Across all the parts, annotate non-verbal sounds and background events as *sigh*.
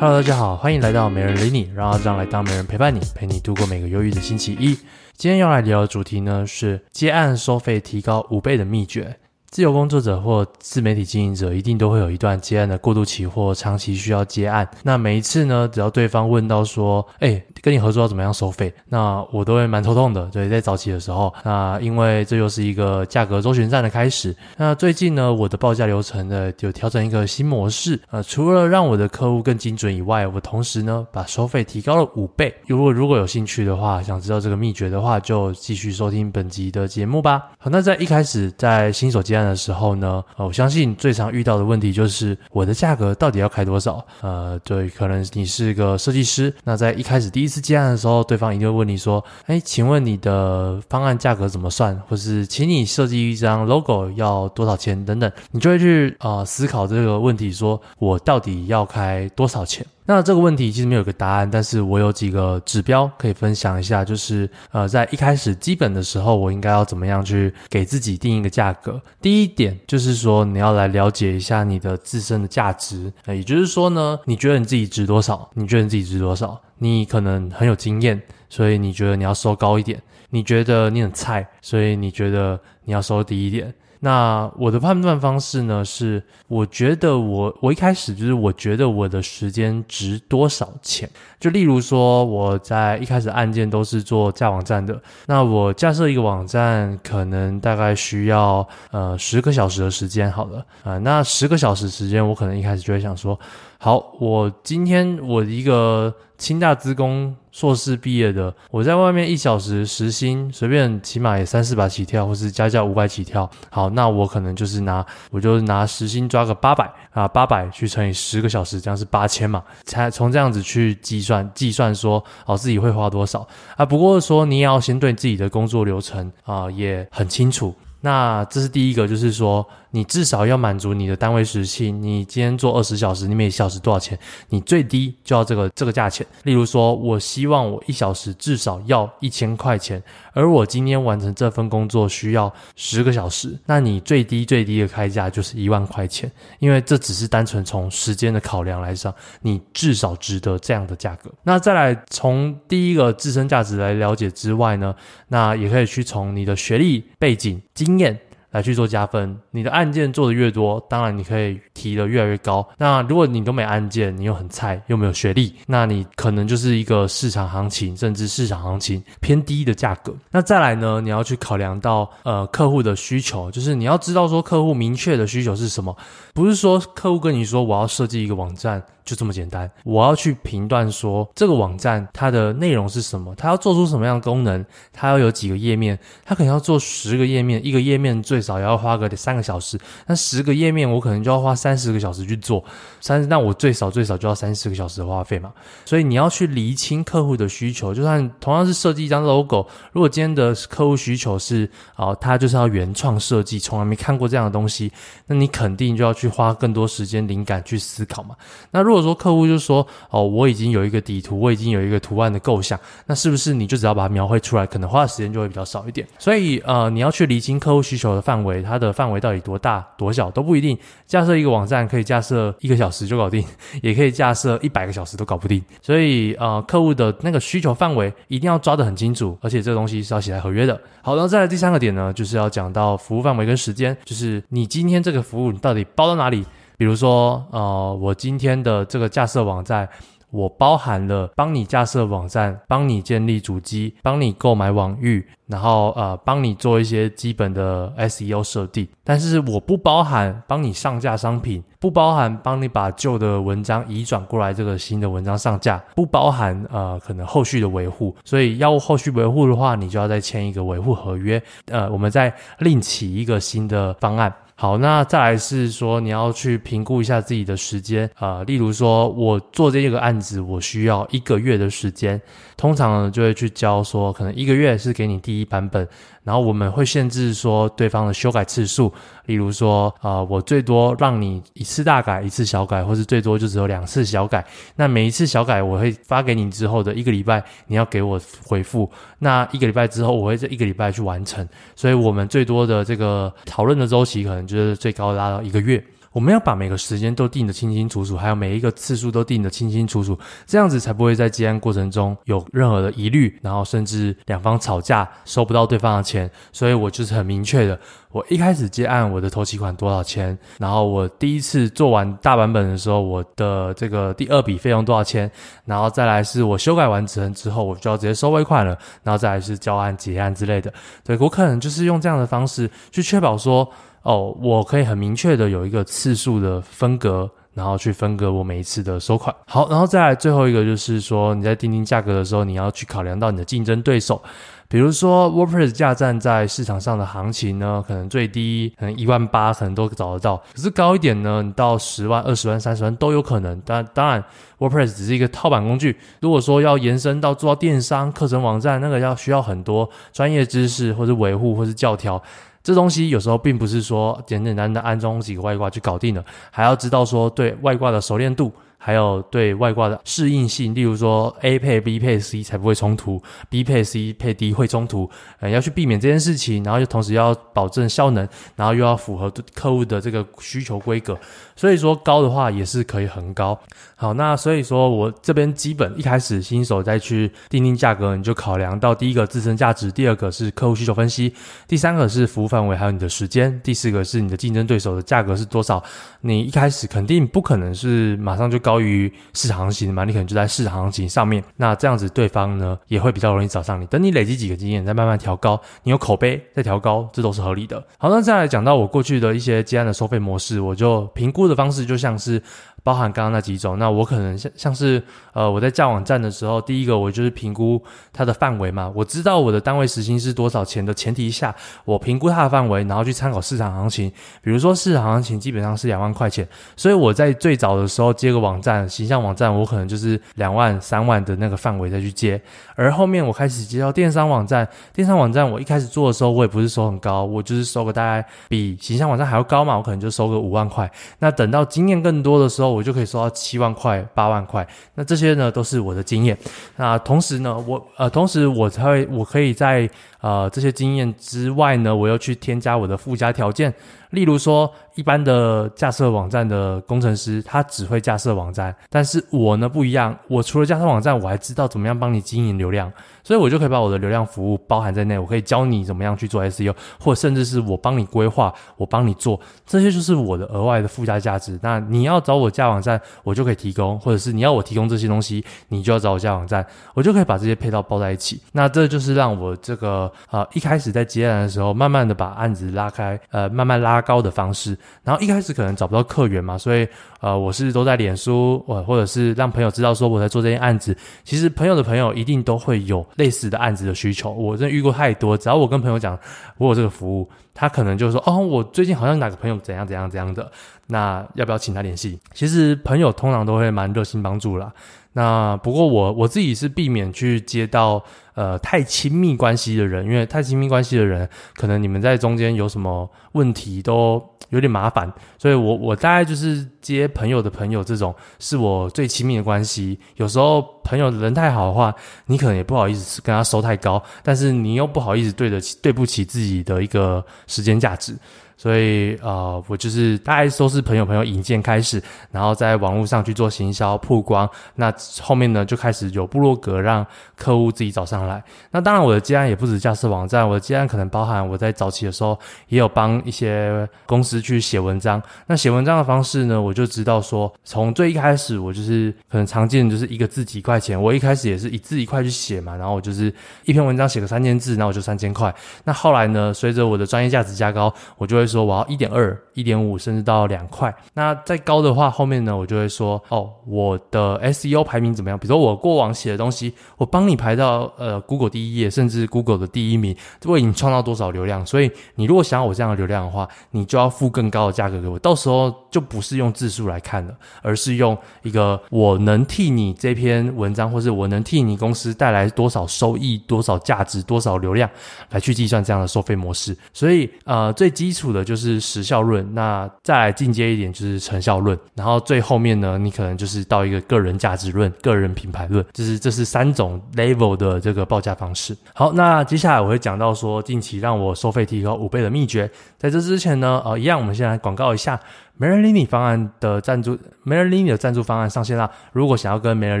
Hello，大家好，欢迎来到没人理你，让阿张来当没人陪伴你，陪你度过每个忧郁的星期一。今天要来聊的主题呢是接案收费提高五倍的秘诀。自由工作者或自媒体经营者一定都会有一段接案的过渡期或长期需要接案。那每一次呢，只要对方问到说：“哎，跟你合作要怎么样收费？”那我都会蛮头痛的。对，在早期的时候，那因为这又是一个价格周旋战的开始。那最近呢，我的报价流程呢有调整一个新模式。呃，除了让我的客户更精准以外，我同时呢把收费提高了五倍。如果如果有兴趣的话，想知道这个秘诀的话，就继续收听本集的节目吧。好，那在一开始在新手接案的时候呢，呃，我相信最常遇到的问题就是我的价格到底要开多少？呃，对，可能你是个设计师，那在一开始第一次接案的时候，对方一定会问你说：“哎，请问你的方案价格怎么算？或是请你设计一张 logo 要多少钱？等等，你就会去呃思考这个问题，说我到底要开多少钱？”那这个问题其实没有个答案，但是我有几个指标可以分享一下，就是呃，在一开始基本的时候，我应该要怎么样去给自己定一个价格。第一点就是说，你要来了解一下你的自身的价值，也就是说呢，你觉得你自己值多少？你觉得你自己值多少？你可能很有经验，所以你觉得你要收高一点；你觉得你很菜，所以你觉得你要收低一点。那我的判断方式呢，是我觉得我我一开始就是我觉得我的时间值多少钱？就例如说我在一开始案件都是做架网站的，那我架设一个网站可能大概需要呃十个小时的时间好了啊，那十个小时时间我可能一开始就会想说，好，我今天我一个清大资工。硕士毕业的，我在外面一小时时薪随便起码也三四百起跳，或是加价五百起跳。好，那我可能就是拿，我就拿时薪抓个八百啊，八百去乘以十个小时，这样是八千嘛？才从这样子去计算，计算说哦自己会花多少啊？不过说你也要先对自己的工作流程啊也很清楚。那这是第一个，就是说。你至少要满足你的单位时薪，你今天做二十小时，你每小时多少钱？你最低就要这个这个价钱。例如说，我希望我一小时至少要一千块钱，而我今天完成这份工作需要十个小时，那你最低最低的开价就是一万块钱，因为这只是单纯从时间的考量来上，你至少值得这样的价格。那再来从第一个自身价值来了解之外呢，那也可以去从你的学历背景、经经验。来去做加分，你的案件做的越多，当然你可以提的越来越高。那如果你都没案件，你又很菜，又没有学历，那你可能就是一个市场行情，甚至市场行情偏低的价格。那再来呢，你要去考量到呃客户的需求，就是你要知道说客户明确的需求是什么，不是说客户跟你说我要设计一个网站。就这么简单，我要去评断说这个网站它的内容是什么，它要做出什么样的功能，它要有几个页面，它可能要做十个页面，一个页面最少要花个三个小时，那十个页面我可能就要花三十个小时去做，三十，那我最少最少就要三十个小时的花费嘛。所以你要去厘清客户的需求，就算同样是设计一张 logo，如果今天的客户需求是哦，他就是要原创设计，从来没看过这样的东西，那你肯定就要去花更多时间灵感去思考嘛。那如果说客户就说哦，我已经有一个底图，我已经有一个图案的构想，那是不是你就只要把它描绘出来，可能花的时间就会比较少一点？所以呃，你要去厘清客户需求的范围，它的范围到底多大多小都不一定。架设一个网站可以架设一个小时就搞定，也可以架设一百个小时都搞不定。所以呃，客户的那个需求范围一定要抓得很清楚，而且这个东西是要写在合约的。好，然后再来第三个点呢，就是要讲到服务范围跟时间，就是你今天这个服务你到底包到哪里？比如说，呃，我今天的这个架设网站，我包含了帮你架设网站，帮你建立主机，帮你购买网域，然后呃，帮你做一些基本的 SEO 设定。但是我不包含帮你上架商品，不包含帮你把旧的文章移转过来这个新的文章上架，不包含呃可能后续的维护。所以要后续维护的话，你就要再签一个维护合约。呃，我们再另起一个新的方案。好，那再来是说你要去评估一下自己的时间啊、例如说我做这个案子，我需要一个月的时间，通常呢就会去教说，可能一个月是给你第一版本。然后我们会限制说对方的修改次数，例如说，啊，我最多让你一次大改，一次小改，或是最多就只有两次小改。那每一次小改，我会发给你之后的一个礼拜，你要给我回复。那一个礼拜之后，我会这一个礼拜去完成。所以我们最多的这个讨论的周期，可能就是最高拉到一个月。我们要把每个时间都定得清清楚楚，还有每一个次数都定得清清楚楚，这样子才不会在接案过程中有任何的疑虑，然后甚至两方吵架收不到对方的钱。所以我就是很明确的，我一开始接案我的头期款多少钱，然后我第一次做完大版本的时候，我的这个第二笔费用多少钱，然后再来是我修改完成之后，我就要直接收尾款了，然后再来是交案结案之类的。对，我可能就是用这样的方式去确保说。哦，我可以很明确的有一个次数的分隔，然后去分隔我每一次的收款。好，然后再来最后一个就是说，你在订定价格的时候，你要去考量到你的竞争对手，比如说 WordPress 架站在市场上的行情呢，可能最低可能一万八，可能都找得到，可是高一点呢，你到十万、二十万、三十万都有可能。但当然，WordPress 只是一个套版工具，如果说要延伸到做到电商、课程网站，那个要需要很多专业知识，或是维护，或是教条。这东西有时候并不是说简简单单安装几个外挂就搞定了，还要知道说对外挂的熟练度。还有对外挂的适应性，例如说 A 配 B 配 C 才不会冲突，B 配 C 配 D 会冲突，呃，要去避免这件事情，然后又同时要保证效能，然后又要符合客户的这个需求规格，所以说高的话也是可以很高。好，那所以说我这边基本一开始新手再去定定价格，你就考量到第一个自身价值，第二个是客户需求分析，第三个是服务范围，还有你的时间，第四个是你的竞争对手的价格是多少。你一开始肯定不可能是马上就高。于市场行情嘛，你可能就在市场行情上面，那这样子对方呢也会比较容易找上你。等你累积几个经验，再慢慢调高，你有口碑再调高，这都是合理的。好，那再来讲到我过去的一些接案的收费模式，我就评估的方式就像是。包含刚刚那几种，那我可能像像是呃，我在架网站的时候，第一个我就是评估它的范围嘛，我知道我的单位时薪是多少钱的前提下，我评估它的范围，然后去参考市场行情。比如说市场行情基本上是两万块钱，所以我在最早的时候接个网站，形象网站，我可能就是两万、三万的那个范围再去接。而后面我开始接到电商网站，电商网站我一开始做的时候，我也不是收很高，我就是收个大概比形象网站还要高嘛，我可能就收个五万块。那等到经验更多的时候，我就可以收到七万块、八万块。那这些呢，都是我的经验。那同时呢，我呃，同时我才会，我可以在呃这些经验之外呢，我又去添加我的附加条件。例如说，一般的架设网站的工程师，他只会架设网站，但是我呢不一样，我除了架设网站，我还知道怎么样帮你经营流量，所以我就可以把我的流量服务包含在内，我可以教你怎么样去做 SEO，或者甚至是我帮你规划，我帮你做，这些就是我的额外的附加价值。那你要找我架网站，我就可以提供，或者是你要我提供这些东西，你就要找我架网站，我就可以把这些配套包在一起。那这就是让我这个呃一开始在接案的时候，慢慢的把案子拉开，呃慢慢拉。高的方式，然后一开始可能找不到客源嘛，所以呃，我是都在脸书，或或者是让朋友知道说我在做这件案子。其实朋友的朋友一定都会有类似的案子的需求，我真的遇过太多。只要我跟朋友讲我有这个服务，他可能就说哦，我最近好像哪个朋友怎样怎样怎样的，那要不要请他联系？其实朋友通常都会蛮热心帮助啦。那不过我我自己是避免去接到呃太亲密关系的人，因为太亲密关系的人，可能你们在中间有什么问题都有点麻烦，所以我我大概就是接朋友的朋友这种是我最亲密的关系。有时候朋友人太好的话，你可能也不好意思跟他收太高，但是你又不好意思对得起对不起自己的一个时间价值。所以，呃，我就是大概都是朋友朋友引荐开始，然后在网络上去做行销曝光。那后面呢，就开始有部落格让客户自己找上来。那当然，我的接案也不止架设网站，我的接案可能包含我在早期的时候也有帮一些公司去写文章。那写文章的方式呢，我就知道说，从最一开始，我就是可能常见就是一个字几块钱。我一开始也是一字一块去写嘛，然后我就是一篇文章写个三千字，那我就三千块。那后来呢，随着我的专业价值加高，我就会。说我要一点二、一点五，甚至到两块。那再高的话，后面呢，我就会说哦，我的 SEO 排名怎么样？比如说我过往写的东西，我帮你排到呃 Google 第一页，甚至 Google 的第一名，为你创造多少流量？所以你如果想要我这样的流量的话，你就要付更高的价格给我。到时候就不是用字数来看了，而是用一个我能替你这篇文章，或是我能替你公司带来多少收益、多少价值、多少流量来去计算这样的收费模式。所以呃，最基础的。就是时效论，那再来进阶一点就是成效论，然后最后面呢，你可能就是到一个个人价值论、个人品牌论，就是这是三种 level 的这个报价方式。好，那接下来我会讲到说近期让我收费提高五倍的秘诀。在这之前呢，呃，一样我们先来广告一下。媒人理你方案的赞助，媒人理你的赞助方案上线啦！如果想要跟媒人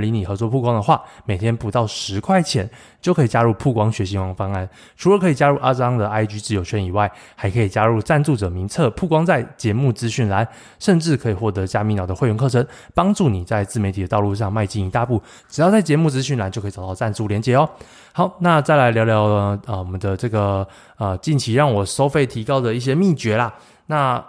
理你合作曝光的话，每天不到十块钱就可以加入曝光学习王方案。除了可以加入阿张的 IG 自由圈以外，还可以加入赞助者名册曝光在节目资讯栏，甚至可以获得加密脑的会员课程，帮助你在自媒体的道路上迈进一大步。只要在节目资讯栏就可以找到赞助连接哦。好，那再来聊聊啊、我们的这个呃，近期让我收费提高的一些秘诀啦。那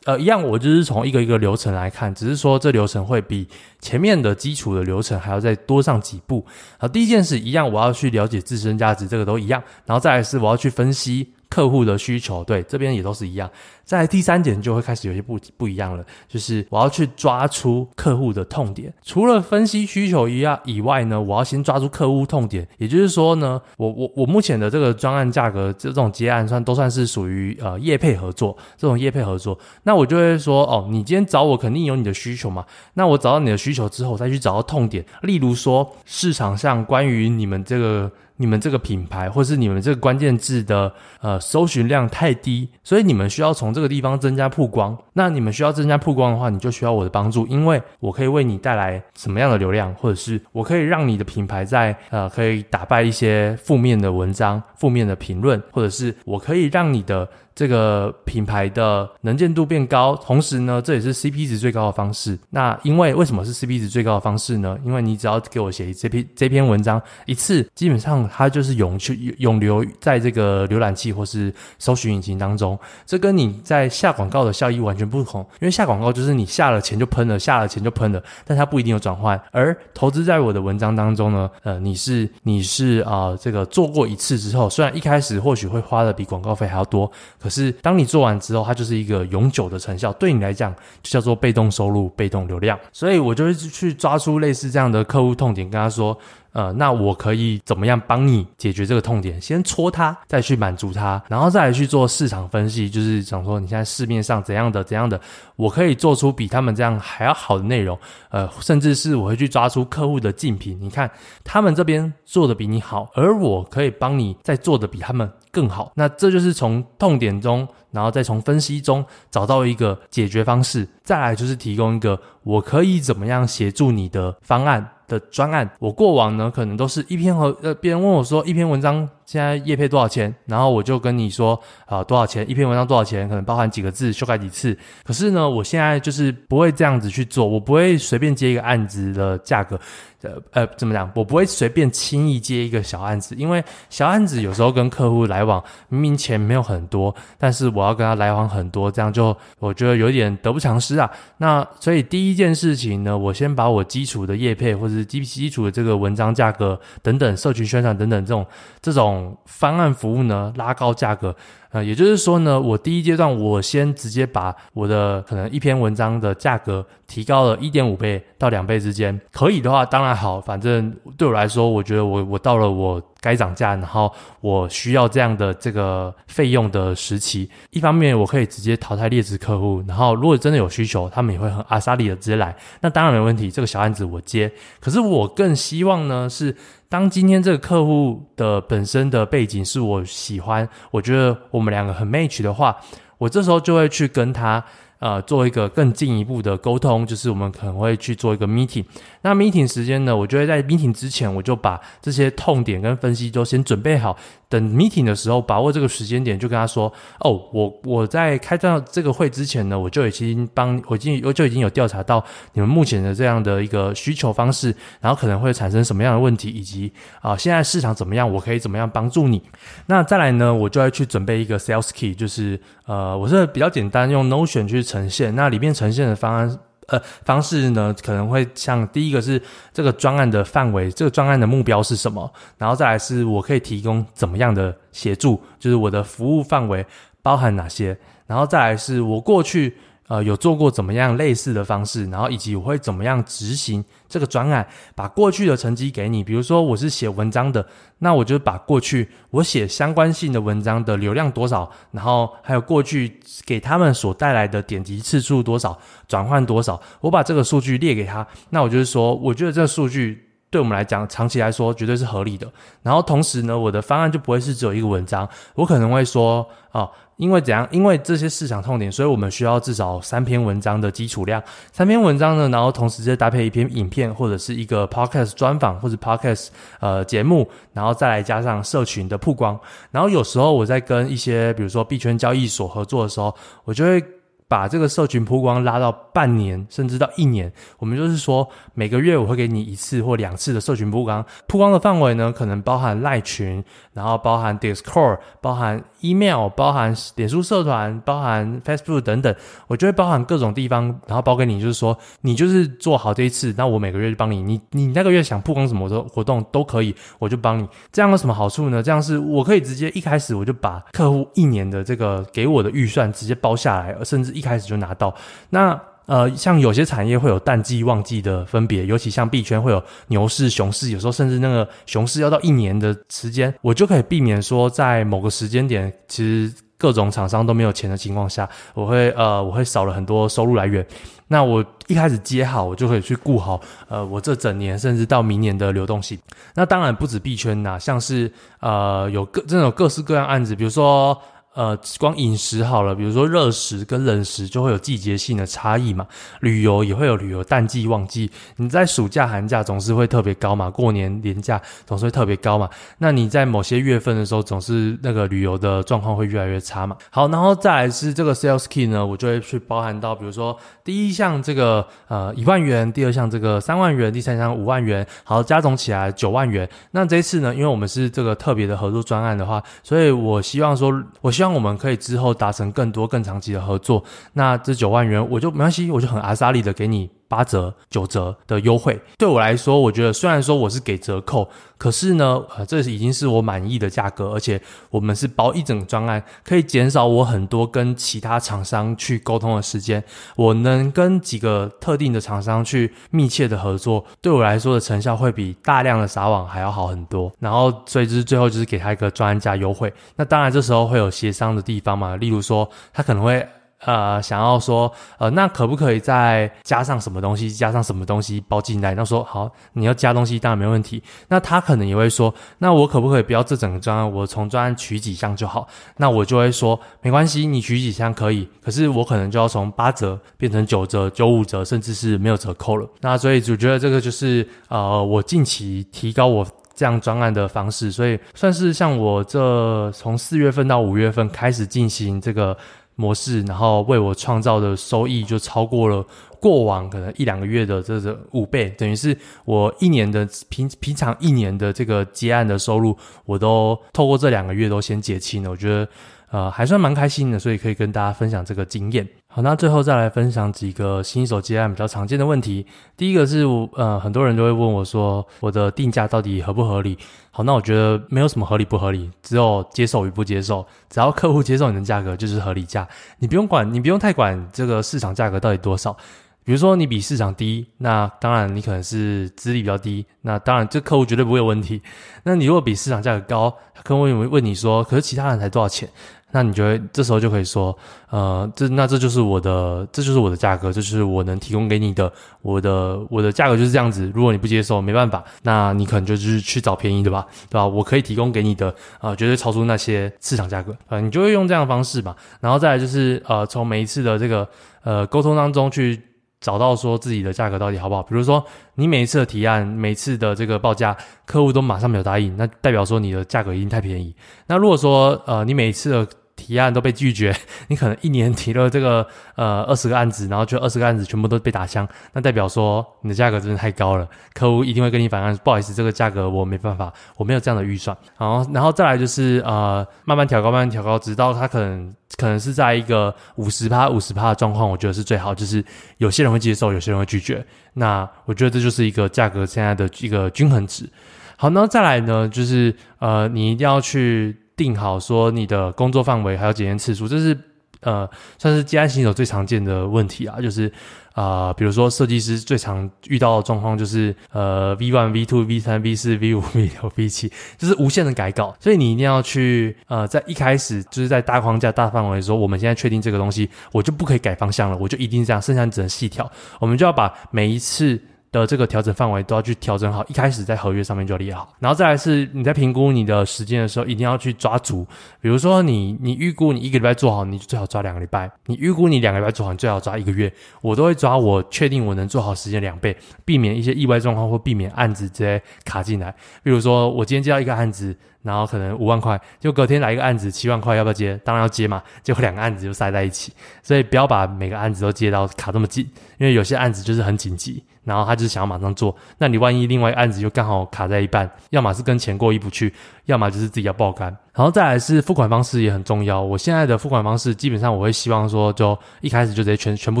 呃，一样，我就是从一个一个流程来看，只是说这流程会比前面的基础的流程还要再多上几步。好，第一件事一样，我要去了解自身价值，这个都一样。然后再来是我要去分析客户的需求，对，这边也都是一样。在第三点就会开始有些不不一样了，就是我要去抓出客户的痛点。除了分析需求一样以外呢，我要先抓住客户痛点。也就是说呢，我我我目前的这个专案价格，这种接案算都算是属于呃业配合作这种业配合作。那我就会说哦，你今天找我肯定有你的需求嘛。那我找到你的需求之后，再去找到痛点。例如说市场上关于你们这个。你们这个品牌，或是你们这个关键字的呃搜寻量太低，所以你们需要从这个地方增加曝光。那你们需要增加曝光的话，你就需要我的帮助，因为我可以为你带来什么样的流量，或者是我可以让你的品牌在呃可以打败一些负面的文章、负面的评论，或者是我可以让你的。这个品牌的能见度变高，同时呢，这也是 CP 值最高的方式。那因为为什么是 CP 值最高的方式呢？因为你只要给我写这篇这篇文章一次，基本上它就是永去永留在这个浏览器或是搜寻引擎当中。这跟你在下广告的效益完全不同。因为下广告就是你下了钱就喷了，下了钱就喷了，但它不一定有转换。而投资在我的文章当中呢，呃，你是你是啊、这个做过一次之后，虽然一开始或许会花的比广告费还要多。可是，当你做完之后，它就是一个永久的成效，对你来讲就叫做被动收入、被动流量。所以我就会去抓出类似这样的客户痛点，跟他说。呃，那我可以怎么样帮你解决这个痛点？先戳它，再去满足它，然后再来去做市场分析，就是想说你现在市面上怎样的怎样的，我可以做出比他们这样还要好的内容。呃，甚至是我会去抓出客户的竞品，你看他们这边做的比你好，而我可以帮你再做的比他们更好。那这就是从痛点中，然后再从分析中找到一个解决方式，再来就是提供一个我可以怎么样协助你的方案。的专案，我过往呢，可能都是一篇和呃，别人问我说一篇文章现在业配多少钱，然后我就跟你说啊、多少钱一篇文章多少钱，可能包含几个字修改几次。可是呢，我现在就是不会这样子去做，我不会随便接一个案子的价格。呃呃，怎么讲？我不会随便轻易接一个小案子，因为小案子有时候跟客户来往，明明钱没有很多，但是我要跟他来往很多，这样就我觉得有点得不偿失啊。那所以第一件事情呢，我先把我基础的业配或者是基基础的这个文章价格等等，社群宣传等等这种这种方案服务呢，拉高价格。呃，也就是说呢，我第一阶段我先直接把我的可能一篇文章的价格提高了一点五倍到两倍之间，可以的话当然好，反正对我来说，我觉得我我到了我该涨价，然后我需要这样的这个费用的时期，一方面我可以直接淘汰劣质客户，然后如果真的有需求，他们也会很阿莎力的直接来，那当然没问题，这个小案子我接。可是我更希望呢是。当今天这个客户的本身的背景是我喜欢，我觉得我们两个很 match 的话，我这时候就会去跟他。呃，做一个更进一步的沟通，就是我们可能会去做一个 meeting。那 meeting 时间呢，我就会在 meeting 之前，我就把这些痛点跟分析都先准备好。等 meeting 的时候，把握这个时间点，就跟他说：“哦，我我在开到这个会之前呢，我就已经帮我已经我就已经有调查到你们目前的这样的一个需求方式，然后可能会产生什么样的问题，以及啊、现在市场怎么样，我可以怎么样帮助你。那再来呢，我就要去准备一个 sales key，就是呃，我是比较简单用 Notion 去。呈现，那里面呈现的方案呃方式呢，可能会像第一个是这个专案的范围，这个专案的目标是什么，然后再来是我可以提供怎么样的协助，就是我的服务范围包含哪些，然后再来是我过去。呃，有做过怎么样类似的方式，然后以及我会怎么样执行这个专案，把过去的成绩给你。比如说我是写文章的，那我就把过去我写相关性的文章的流量多少，然后还有过去给他们所带来的点击次数多少，转换多少，我把这个数据列给他。那我就是说，我觉得这个数据。对我们来讲，长期来说绝对是合理的。然后同时呢，我的方案就不会是只有一个文章，我可能会说，哦，因为怎样？因为这些市场痛点，所以我们需要至少三篇文章的基础量，三篇文章呢，然后同时再搭配一篇影片或者是一个 podcast 专访或者 podcast 呃节目，然后再来加上社群的曝光。然后有时候我在跟一些比如说币圈交易所合作的时候，我就会。把这个社群曝光拉到半年，甚至到一年，我们就是说每个月我会给你一次或两次的社群曝光。曝光的范围呢，可能包含赖群，然后包含 Discord，包含 email，包含脸书社团，包含 Facebook 等等，我就会包含各种地方，然后包给你，就是说你就是做好这一次，那我每个月就帮你，你你那个月想曝光什么的活动都可以，我就帮你。这样有什么好处呢？这样是我可以直接一开始我就把客户一年的这个给我的预算直接包下来，甚至一。一开始就拿到，那呃，像有些产业会有淡季旺季的分别，尤其像币圈会有牛市、熊市，有时候甚至那个熊市要到一年的时间，我就可以避免说在某个时间点，其实各种厂商都没有钱的情况下，我会呃，我会少了很多收入来源。那我一开始接好，我就可以去顾好呃，我这整年甚至到明年的流动性。那当然不止币圈呐，像是呃，有各这种各式各样案子，比如说。呃，光饮食好了，比如说热食跟冷食就会有季节性的差异嘛。旅游也会有旅游淡季旺季，你在暑假寒假总是会特别高嘛，过年年假总是会特别高嘛。那你在某些月份的时候，总是那个旅游的状况会越来越差嘛。好，然后再来是这个 sales key 呢，我就会去包含到，比如说第一项这个呃一万元，第二项这个三万元，第三项五万元，好，加总起来九万元。那这一次呢，因为我们是这个特别的合作专案的话，所以我希望说，我希望。希望我们可以之后达成更多更长期的合作。那这九万元我就没关系，我就很阿莎利的给你八折、九折的优惠。对我来说，我觉得虽然说我是给折扣，可是呢，呃，这已经是我满意的价格，而且我们是包一整专案，可以减少我很多跟其他厂商去沟通的时间。我能跟几个特定的厂商去密切的合作，对我来说的成效会比大量的撒网还要好很多。然后，所以就是最后就是给他一个专案价优惠。那当然，这时候会有协商的地方嘛，例如说他可能会。呃，想要说，呃，那可不可以再加上什么东西，加上什么东西包进来？那说好，你要加东西当然没问题。那他可能也会说，那我可不可以不要这整个专案，我从专案取几项就好？那我就会说，没关系，你取几项可以，可是我可能就要从八折变成九折、九五折，甚至是没有折扣了。那所以就觉得这个就是呃，我近期提高我这样专案的方式，所以算是像我这从四月份到五月份开始进行这个。模式，然后为我创造的收益就超过了过往可能一两个月的这个五倍，等于是我一年的平平常一年的这个结案的收入，我都透过这两个月都先结清了。我觉得。呃，还算蛮开心的，所以可以跟大家分享这个经验。好，那最后再来分享几个新手接案比较常见的问题。第一个是，呃，很多人都会问我说，我的定价到底合不合理？好，那我觉得没有什么合理不合理，只有接受与不接受。只要客户接受你的价格，就是合理价。你不用管，你不用太管这个市场价格到底多少。比如说你比市场低，那当然你可能是资历比较低，那当然这客户绝对不会有问题。那你如果比市场价格高，客户会问你说，可是其他人才多少钱？那你就会这时候就可以说，呃，这那这就是我的，这就是我的价格，这就是我能提供给你的，我的我的价格就是这样子。如果你不接受，没办法，那你可能就是去找便宜的吧，对吧？我可以提供给你的，啊、绝对超出那些市场价格，呃，你就会用这样的方式吧。然后再来就是，呃，从每一次的这个呃沟通当中去。找到说自己的价格到底好不好？比如说你每一次的提案，每次的这个报价，客户都马上没有答应，那代表说你的价格一定太便宜。那如果说呃你每一次的提案都被拒绝，*laughs* 你可能一年提了这个呃二十个案子，然后就二十个案子全部都被打枪，那代表说你的价格真的太高了，客户一定会跟你反映，不好意思，这个价格我没办法，我没有这样的预算。然后然后再来就是呃慢慢调高，慢慢调高，直到他可能可能是在一个五十趴五十趴的状况，我觉得是最好，就是有些人会接受，有些人会拒绝。那我觉得这就是一个价格现在的一个均衡值。好，那再来呢，就是呃你一定要去。定好说你的工作范围还有检验次数，这是呃算是接案新手最常见的问题啊，就是啊、比如说设计师最常遇到的状况就是呃 V one V two V 三 V 四 V 五 *laughs* V 六 V 七，就是无限的改稿，所以你一定要去呃在一开始就是在大框架大范围说，我们现在确定这个东西，我就不可以改方向了，我就一定这样，剩下你只能细调，我们就要把每一次。的这个调整范围都要去调整好，一开始在合约上面就列好。然后再来是你在评估你的时间的时候，一定要去抓足。比如说你你预估你一个礼拜做好，你最好抓两个礼拜；你预估你两个礼拜做好，你最好抓一个月。我都会抓我确定我能做好时间两倍，避免一些意外状况或避免案子直接卡进来。比如说我今天接到一个案子。然后可能五万块，就隔天来一个案子七万块，要不要接？当然要接嘛。结果两个案子就塞在一起，所以不要把每个案子都接到卡这么紧，因为有些案子就是很紧急，然后他就是想要马上做。那你万一另外案子就刚好卡在一半，要么是跟钱过意不去，要么就是自己要爆肝。然后再来是付款方式也很重要。我现在的付款方式基本上我会希望说，就一开始就直接全全部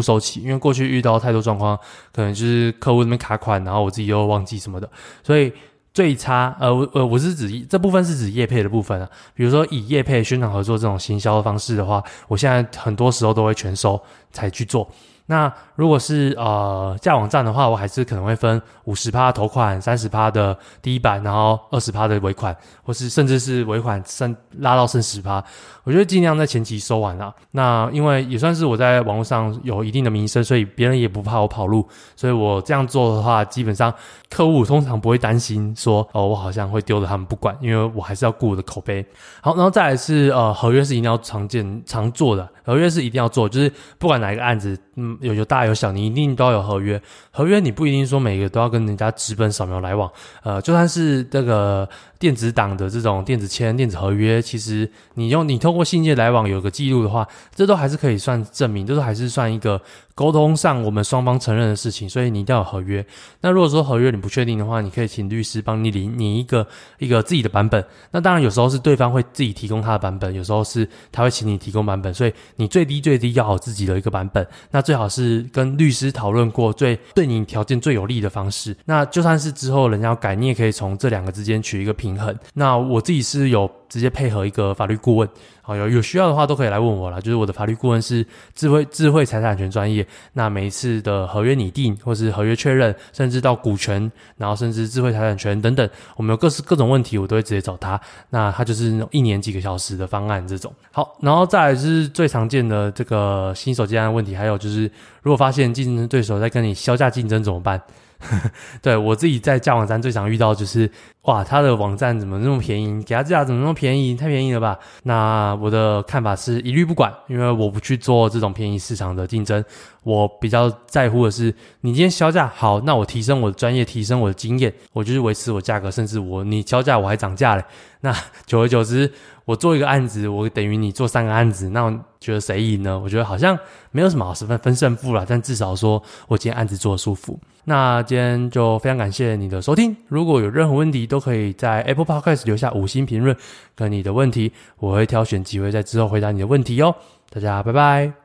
收起，因为过去遇到太多状况，可能就是客户那边卡款，然后我自己又忘记什么的，所以。最差，呃，我呃，我是指这部分是指业配的部分啊。比如说以业配宣传合作这种行销的方式的话，我现在很多时候都会全收才去做。那如果是呃架网站的话，我还是可能会分五十趴头款，三十趴的第一版，然后二十趴的尾款，或是甚至是尾款剩拉到剩十趴。我觉得尽量在前期收完了。那因为也算是我在网络上有一定的名声，所以别人也不怕我跑路。所以我这样做的话，基本上客户通常不会担心说哦，我好像会丢了他们不管，因为我还是要顾我的口碑。好，然后再来是呃合约是一定要常见常做的，合约是一定要做，就是不管哪一个案子，嗯，有有大有小，你一定都要有合约。合约你不一定说每个都要跟人家直奔扫描来往，呃，就算是这个。电子档的这种电子签、电子合约，其实你用你通过信件来往有个记录的话，这都还是可以算证明，这都还是算一个。沟通上，我们双方承认的事情，所以你一定要有合约。那如果说合约你不确定的话，你可以请律师帮你领你一个一个自己的版本。那当然有时候是对方会自己提供他的版本，有时候是他会请你提供版本。所以你最低最低要好自己的一个版本。那最好是跟律师讨论过最对你条件最有利的方式。那就算是之后人家要改，你也可以从这两个之间取一个平平衡。那我自己是有。直接配合一个法律顾问，好，有有需要的话都可以来问我啦。就是我的法律顾问是智慧智慧财产权专业，那每一次的合约拟定或是合约确认，甚至到股权，然后甚至智慧财产权等等，我们有各式各种问题，我都会直接找他。那他就是那种一年几个小时的方案这种。好，然后再来是最常见的这个新手接案问题，还有就是如果发现竞争对手在跟你削价竞争怎么办？*laughs* 对，我自己在架网站最常遇到就是，哇，他的网站怎么那么便宜？给他价怎么那么？便宜太便宜了吧？那我的看法是一律不管，因为我不去做这种便宜市场的竞争。我比较在乎的是，你今天销价好，那我提升我的专业，提升我的经验，我就是维持我价格，甚至我你销价我还涨价嘞。那久而久之，我做一个案子，我等于你做三个案子，那我觉得谁赢呢？我觉得好像没有什么好十分分胜负啦，但至少说我今天案子做的舒服。那今天就非常感谢你的收听，如果有任何问题，都可以在 Apple Podcast 留下五星评论跟你的问题，我会挑选机会在之后回答你的问题哟。大家拜拜。